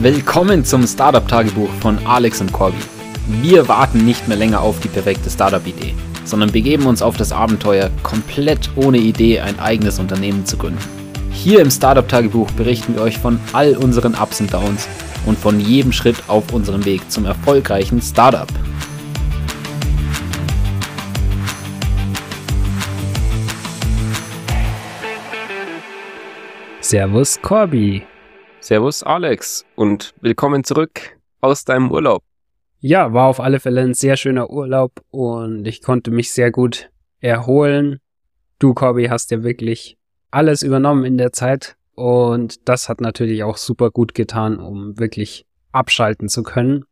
Willkommen zum Startup-Tagebuch von Alex und Corby. Wir warten nicht mehr länger auf die perfekte Startup-Idee, sondern begeben uns auf das Abenteuer, komplett ohne Idee ein eigenes Unternehmen zu gründen. Hier im Startup-Tagebuch berichten wir euch von all unseren Ups und Downs und von jedem Schritt auf unserem Weg zum erfolgreichen Startup. Servus Corby. Servus Alex und willkommen zurück aus deinem Urlaub. Ja, war auf alle Fälle ein sehr schöner Urlaub und ich konnte mich sehr gut erholen. Du, Corby, hast ja wirklich alles übernommen in der Zeit und das hat natürlich auch super gut getan, um wirklich abschalten zu können.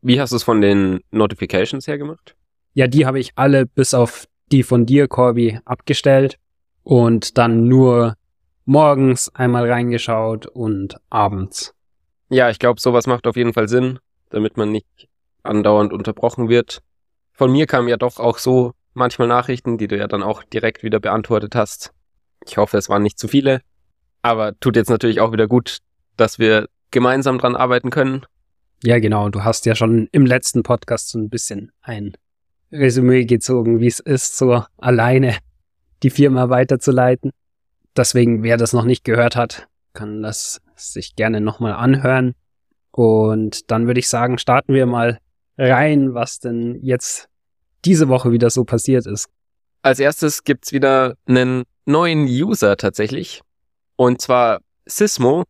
Wie hast du es von den Notifications her gemacht? Ja, die habe ich alle bis auf die von dir, Corby, abgestellt und dann nur morgens einmal reingeschaut und abends. Ja, ich glaube, sowas macht auf jeden Fall Sinn, damit man nicht andauernd unterbrochen wird. Von mir kamen ja doch auch so manchmal Nachrichten, die du ja dann auch direkt wieder beantwortet hast. Ich hoffe, es waren nicht zu viele. Aber tut jetzt natürlich auch wieder gut, dass wir gemeinsam dran arbeiten können. Ja, genau. Du hast ja schon im letzten Podcast so ein bisschen ein Resümee gezogen, wie es ist, so alleine die Firma weiterzuleiten. Deswegen, wer das noch nicht gehört hat, kann das sich gerne nochmal anhören. Und dann würde ich sagen, starten wir mal rein, was denn jetzt diese Woche wieder so passiert ist. Als erstes gibt's wieder einen neuen User tatsächlich. Und zwar Sysmo.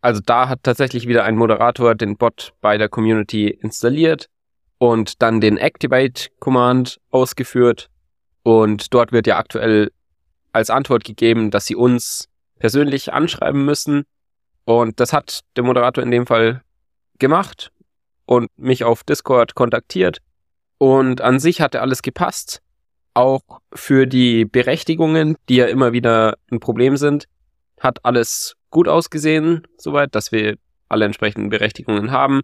Also da hat tatsächlich wieder ein Moderator den Bot bei der Community installiert und dann den Activate Command ausgeführt. Und dort wird ja aktuell als Antwort gegeben, dass sie uns persönlich anschreiben müssen. Und das hat der Moderator in dem Fall gemacht und mich auf Discord kontaktiert. Und an sich hatte alles gepasst. Auch für die Berechtigungen, die ja immer wieder ein Problem sind, hat alles gut ausgesehen, soweit, dass wir alle entsprechenden Berechtigungen haben.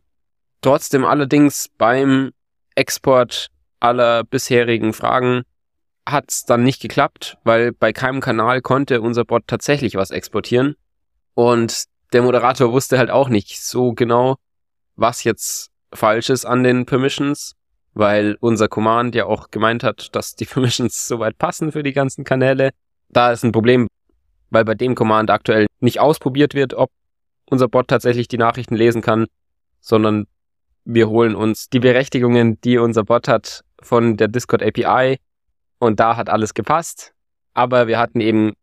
Trotzdem allerdings beim Export aller bisherigen Fragen hat es dann nicht geklappt, weil bei keinem Kanal konnte unser Bot tatsächlich was exportieren. Und der Moderator wusste halt auch nicht so genau, was jetzt falsch ist an den Permissions, weil unser Command ja auch gemeint hat, dass die Permissions soweit passen für die ganzen Kanäle. Da ist ein Problem, weil bei dem Command aktuell nicht ausprobiert wird, ob unser Bot tatsächlich die Nachrichten lesen kann, sondern wir holen uns die Berechtigungen, die unser Bot hat, von der Discord API und da hat alles gepasst, aber wir hatten eben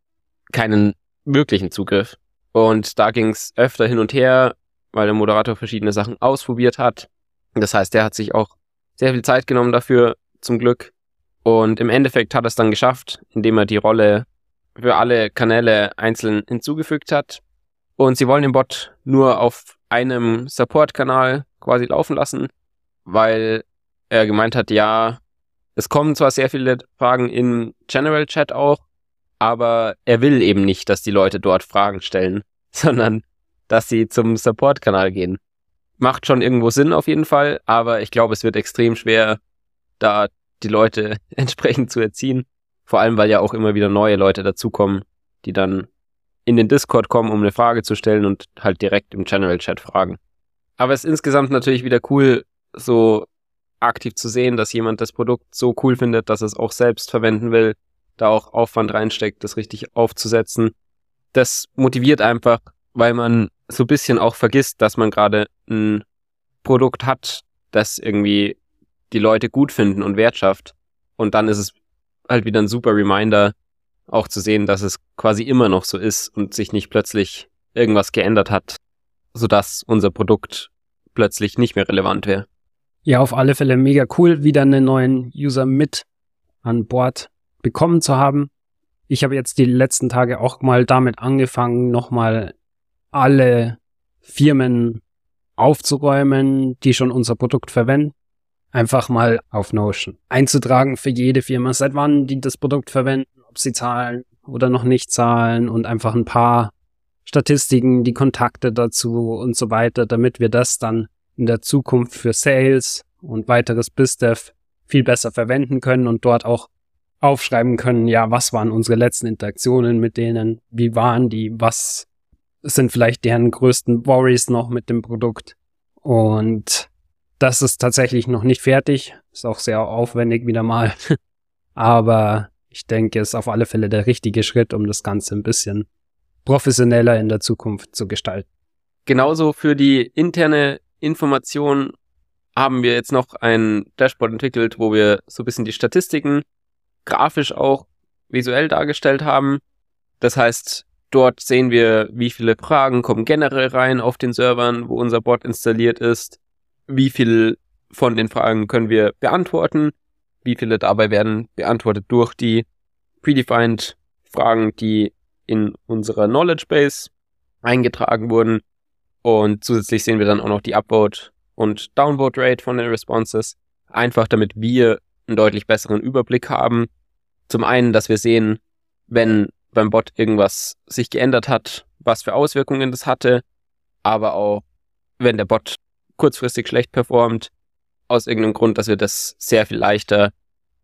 keinen wirklichen Zugriff. Und da ging es öfter hin und her, weil der Moderator verschiedene Sachen ausprobiert hat. Das heißt, der hat sich auch sehr viel Zeit genommen dafür, zum Glück. Und im Endeffekt hat er es dann geschafft, indem er die Rolle für alle Kanäle einzeln hinzugefügt hat. Und sie wollen den Bot nur auf einem Support-Kanal quasi laufen lassen, weil er gemeint hat, ja, es kommen zwar sehr viele Fragen in General Chat auch, aber er will eben nicht, dass die Leute dort Fragen stellen, sondern dass sie zum Support-Kanal gehen. Macht schon irgendwo Sinn auf jeden Fall, aber ich glaube, es wird extrem schwer, da die Leute entsprechend zu erziehen. Vor allem, weil ja auch immer wieder neue Leute dazukommen, die dann in den Discord kommen, um eine Frage zu stellen und halt direkt im General Chat fragen. Aber es ist insgesamt natürlich wieder cool, so aktiv zu sehen, dass jemand das Produkt so cool findet, dass es auch selbst verwenden will, da auch Aufwand reinsteckt, das richtig aufzusetzen. Das motiviert einfach, weil man so ein bisschen auch vergisst, dass man gerade ein Produkt hat, das irgendwie die Leute gut finden und wertschafft. Und dann ist es halt wieder ein super Reminder, auch zu sehen, dass es quasi immer noch so ist und sich nicht plötzlich irgendwas geändert hat, sodass unser Produkt plötzlich nicht mehr relevant wäre. Ja, auf alle Fälle mega cool, wieder einen neuen User mit an Bord bekommen zu haben. Ich habe jetzt die letzten Tage auch mal damit angefangen, nochmal alle Firmen aufzuräumen, die schon unser Produkt verwenden. Einfach mal auf Notion einzutragen für jede Firma, seit wann die das Produkt verwenden, ob sie zahlen oder noch nicht zahlen und einfach ein paar Statistiken, die Kontakte dazu und so weiter, damit wir das dann in der Zukunft für Sales und weiteres BizDev viel besser verwenden können und dort auch aufschreiben können, ja, was waren unsere letzten Interaktionen mit denen, wie waren die, was sind vielleicht deren größten Worries noch mit dem Produkt. Und das ist tatsächlich noch nicht fertig. Ist auch sehr aufwendig wieder mal. Aber ich denke, es ist auf alle Fälle der richtige Schritt, um das Ganze ein bisschen professioneller in der Zukunft zu gestalten. Genauso für die interne Information haben wir jetzt noch ein Dashboard entwickelt, wo wir so ein bisschen die Statistiken grafisch auch visuell dargestellt haben. Das heißt, dort sehen wir, wie viele Fragen kommen generell rein auf den Servern, wo unser Bot installiert ist, wie viel von den Fragen können wir beantworten, wie viele dabei werden beantwortet durch die predefined Fragen, die in unserer Knowledge Base eingetragen wurden. Und zusätzlich sehen wir dann auch noch die Upvote und Downvote Rate von den Responses. Einfach damit wir einen deutlich besseren Überblick haben. Zum einen, dass wir sehen, wenn beim Bot irgendwas sich geändert hat, was für Auswirkungen das hatte, aber auch wenn der Bot kurzfristig schlecht performt, aus irgendeinem Grund, dass wir das sehr viel leichter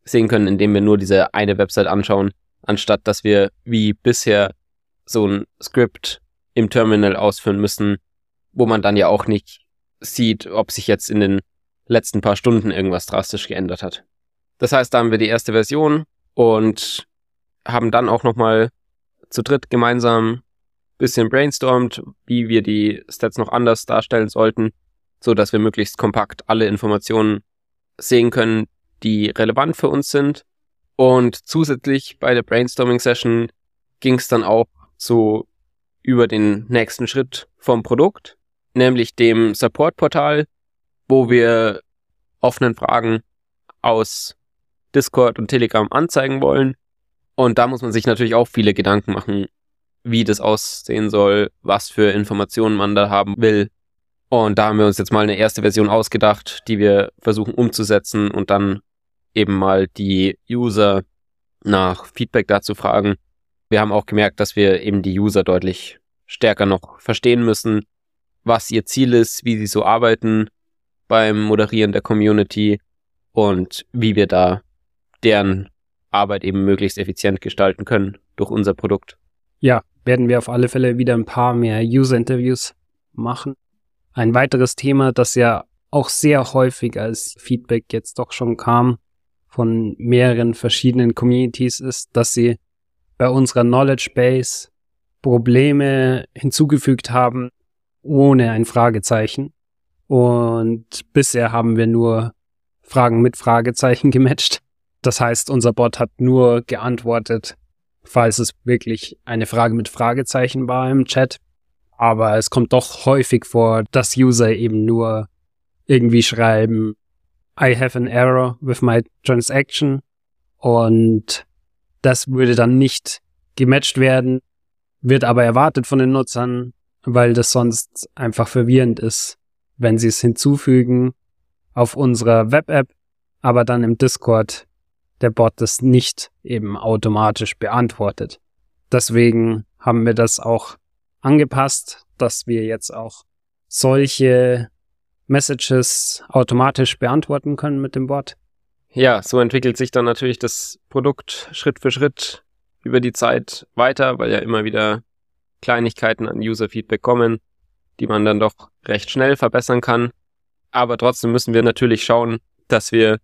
sehen können, indem wir nur diese eine Website anschauen, anstatt dass wir wie bisher so ein Script im Terminal ausführen müssen, wo man dann ja auch nicht sieht, ob sich jetzt in den letzten paar Stunden irgendwas drastisch geändert hat. Das heißt, da haben wir die erste Version und haben dann auch nochmal zu dritt gemeinsam bisschen brainstormt, wie wir die Stats noch anders darstellen sollten, so dass wir möglichst kompakt alle Informationen sehen können, die relevant für uns sind. Und zusätzlich bei der Brainstorming Session ging es dann auch so über den nächsten Schritt vom Produkt, nämlich dem Support-Portal, wo wir offenen Fragen aus Discord und Telegram anzeigen wollen. Und da muss man sich natürlich auch viele Gedanken machen, wie das aussehen soll, was für Informationen man da haben will. Und da haben wir uns jetzt mal eine erste Version ausgedacht, die wir versuchen umzusetzen und dann eben mal die User nach Feedback dazu fragen. Wir haben auch gemerkt, dass wir eben die User deutlich stärker noch verstehen müssen, was ihr Ziel ist, wie sie so arbeiten beim Moderieren der Community und wie wir da deren Arbeit eben möglichst effizient gestalten können durch unser Produkt. Ja, werden wir auf alle Fälle wieder ein paar mehr User-Interviews machen. Ein weiteres Thema, das ja auch sehr häufig als Feedback jetzt doch schon kam von mehreren verschiedenen Communities ist, dass sie bei unserer Knowledge Base Probleme hinzugefügt haben ohne ein Fragezeichen. Und bisher haben wir nur Fragen mit Fragezeichen gematcht. Das heißt, unser Bot hat nur geantwortet, falls es wirklich eine Frage mit Fragezeichen war im Chat. Aber es kommt doch häufig vor, dass User eben nur irgendwie schreiben, I have an error with my transaction und das würde dann nicht gematcht werden, wird aber erwartet von den Nutzern, weil das sonst einfach verwirrend ist, wenn sie es hinzufügen auf unserer Web-App, aber dann im Discord der Bot das nicht eben automatisch beantwortet. Deswegen haben wir das auch angepasst, dass wir jetzt auch solche Messages automatisch beantworten können mit dem Bot. Ja, so entwickelt sich dann natürlich das Produkt Schritt für Schritt über die Zeit weiter, weil ja immer wieder Kleinigkeiten an User-Feedback kommen, die man dann doch recht schnell verbessern kann. Aber trotzdem müssen wir natürlich schauen, dass wir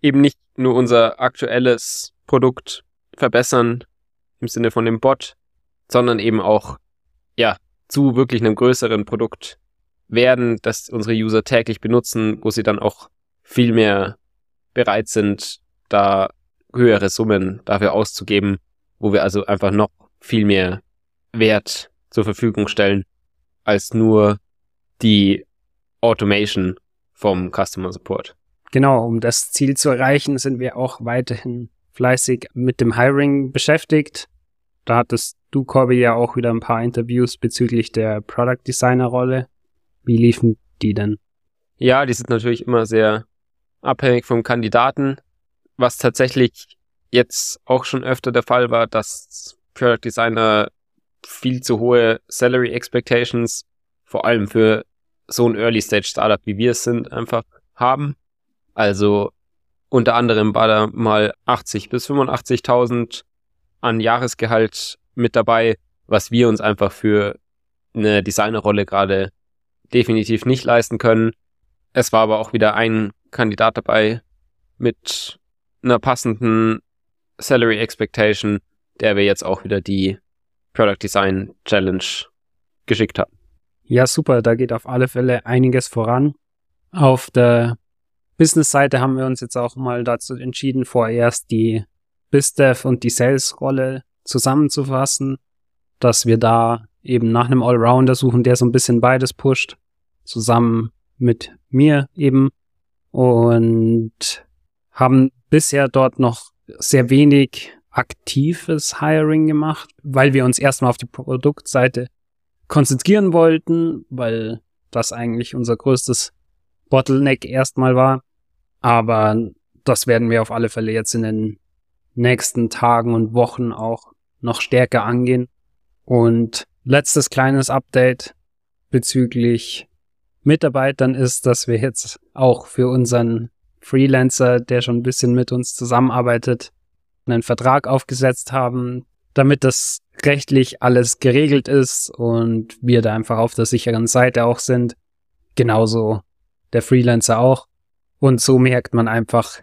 eben nicht nur unser aktuelles Produkt verbessern im Sinne von dem Bot, sondern eben auch, ja, zu wirklich einem größeren Produkt werden, das unsere User täglich benutzen, wo sie dann auch viel mehr bereit sind, da höhere Summen dafür auszugeben, wo wir also einfach noch viel mehr Wert zur Verfügung stellen, als nur die Automation vom Customer Support. Genau, um das Ziel zu erreichen, sind wir auch weiterhin fleißig mit dem Hiring beschäftigt. Da hattest du, Corby, ja auch wieder ein paar Interviews bezüglich der Product Designer Rolle. Wie liefen die denn? Ja, die sind natürlich immer sehr abhängig vom Kandidaten. Was tatsächlich jetzt auch schon öfter der Fall war, dass Product Designer viel zu hohe Salary Expectations, vor allem für so ein Early Stage Startup wie wir es sind, einfach haben. Also unter anderem war da mal 80 bis 85.000 an Jahresgehalt mit dabei, was wir uns einfach für eine Designerrolle gerade definitiv nicht leisten können. Es war aber auch wieder ein Kandidat dabei mit einer passenden Salary Expectation, der wir jetzt auch wieder die Product Design Challenge geschickt haben. Ja, super, da geht auf alle Fälle einiges voran. Auf der Business-Seite haben wir uns jetzt auch mal dazu entschieden, vorerst die BizDev und die Sales-Rolle zusammenzufassen, dass wir da eben nach einem Allrounder suchen, der so ein bisschen beides pusht, zusammen mit mir eben und haben bisher dort noch sehr wenig aktives Hiring gemacht, weil wir uns erstmal auf die Produktseite konzentrieren wollten, weil das eigentlich unser größtes Bottleneck erstmal war. Aber das werden wir auf alle Fälle jetzt in den nächsten Tagen und Wochen auch noch stärker angehen. Und letztes kleines Update bezüglich Mitarbeitern ist, dass wir jetzt auch für unseren Freelancer, der schon ein bisschen mit uns zusammenarbeitet, einen Vertrag aufgesetzt haben, damit das rechtlich alles geregelt ist und wir da einfach auf der sicheren Seite auch sind. Genauso der Freelancer auch. Und so merkt man einfach,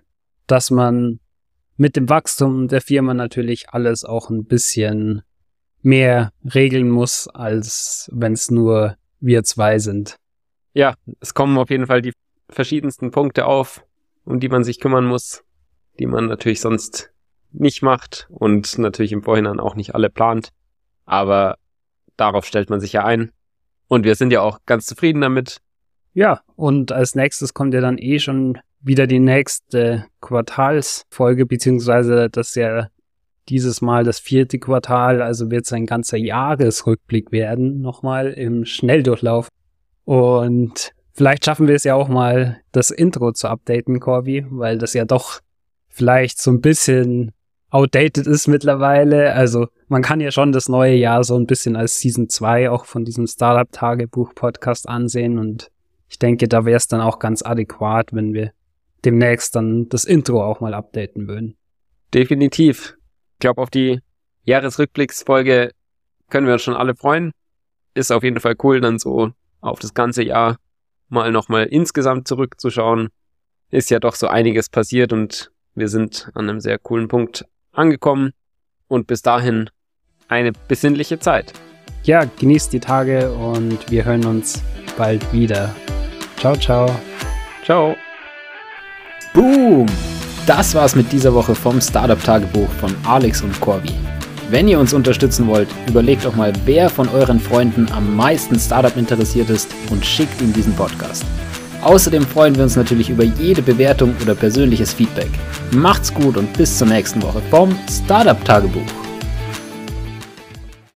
dass man mit dem Wachstum der Firma natürlich alles auch ein bisschen mehr regeln muss, als wenn es nur wir zwei sind. Ja, es kommen auf jeden Fall die verschiedensten Punkte auf, um die man sich kümmern muss, die man natürlich sonst nicht macht und natürlich im Vorhinein auch nicht alle plant. Aber darauf stellt man sich ja ein. Und wir sind ja auch ganz zufrieden damit. Ja, und als nächstes kommt ja dann eh schon wieder die nächste Quartalsfolge, beziehungsweise das ist ja dieses Mal das vierte Quartal, also wird es ein ganzer Jahresrückblick werden, nochmal im Schnelldurchlauf. Und vielleicht schaffen wir es ja auch mal, das Intro zu updaten, Corby, weil das ja doch vielleicht so ein bisschen outdated ist mittlerweile. Also man kann ja schon das neue Jahr so ein bisschen als Season 2 auch von diesem Startup-Tagebuch-Podcast ansehen und ich denke, da wäre es dann auch ganz adäquat, wenn wir demnächst dann das Intro auch mal updaten würden. Definitiv. Ich glaube, auf die Jahresrückblicksfolge können wir uns schon alle freuen. Ist auf jeden Fall cool, dann so auf das ganze Jahr mal nochmal insgesamt zurückzuschauen. Ist ja doch so einiges passiert und wir sind an einem sehr coolen Punkt angekommen. Und bis dahin eine besinnliche Zeit. Ja, genießt die Tage und wir hören uns bald wieder. Ciao, ciao. Ciao. Boom! Das war's mit dieser Woche vom Startup Tagebuch von Alex und Corby. Wenn ihr uns unterstützen wollt, überlegt doch mal, wer von euren Freunden am meisten Startup interessiert ist und schickt ihm diesen Podcast. Außerdem freuen wir uns natürlich über jede Bewertung oder persönliches Feedback. Macht's gut und bis zur nächsten Woche vom Startup Tagebuch.